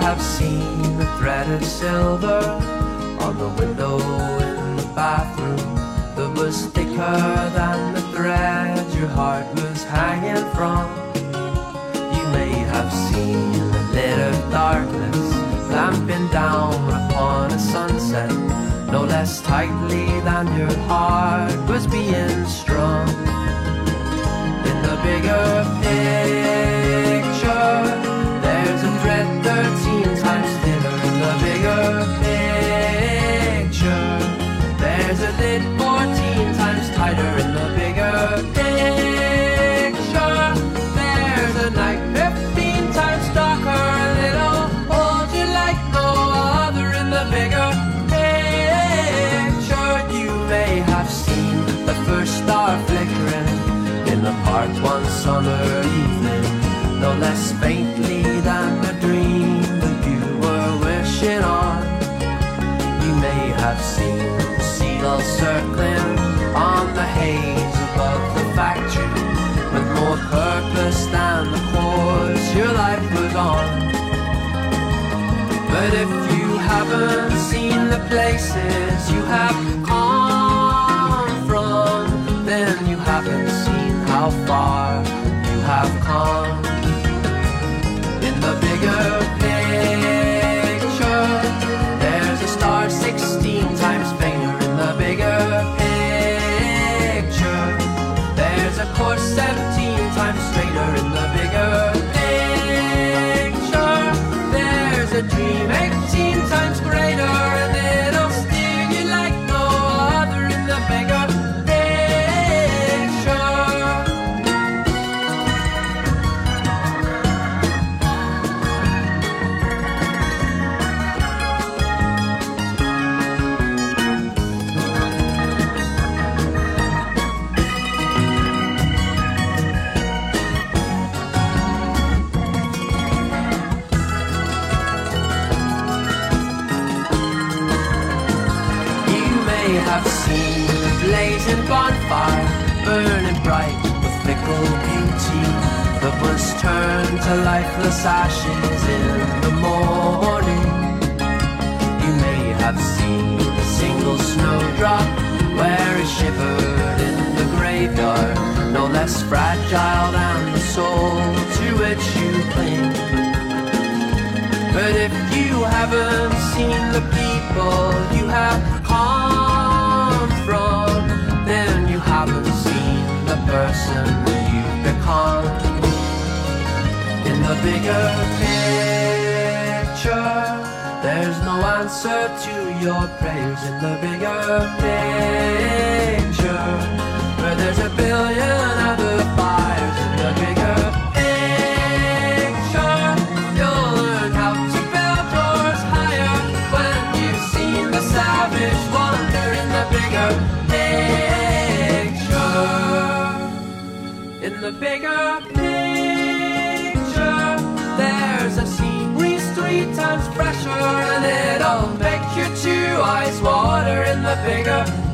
have seen the thread of silver on the window in the bathroom that was thicker than the thread your heart was hanging from. You may have seen a lit of darkness clamping down upon a sunset, no less tightly than your heart was being strung. In the bigger park one summer evening, no less faintly than the dream that you were wishing on. You may have seen seagulls circling on the haze above the factory with more purpose than the course your life was on. But if you haven't seen the places you have far you have come. In the bigger picture, there's a star 16 times fainter. In the bigger picture, there's a course 17 times straighter. In the bigger picture, there's a dream 18 times greater, have seen the blazing bonfire burning bright with fickle beauty that was turned to lifeless ashes in the morning. You may have seen a single snowdrop where it shivered in the graveyard, no less fragile than the soul to which you cling. But if you haven't seen the people you have bigger picture, there's no answer to your prayers. In the bigger picture, where there's a billion other fires. In the bigger picture, you'll learn how to build doors higher when you've seen the savage wander in the bigger picture. In the bigger picture, three times fresher, and it'll make your two eyes water in the bigger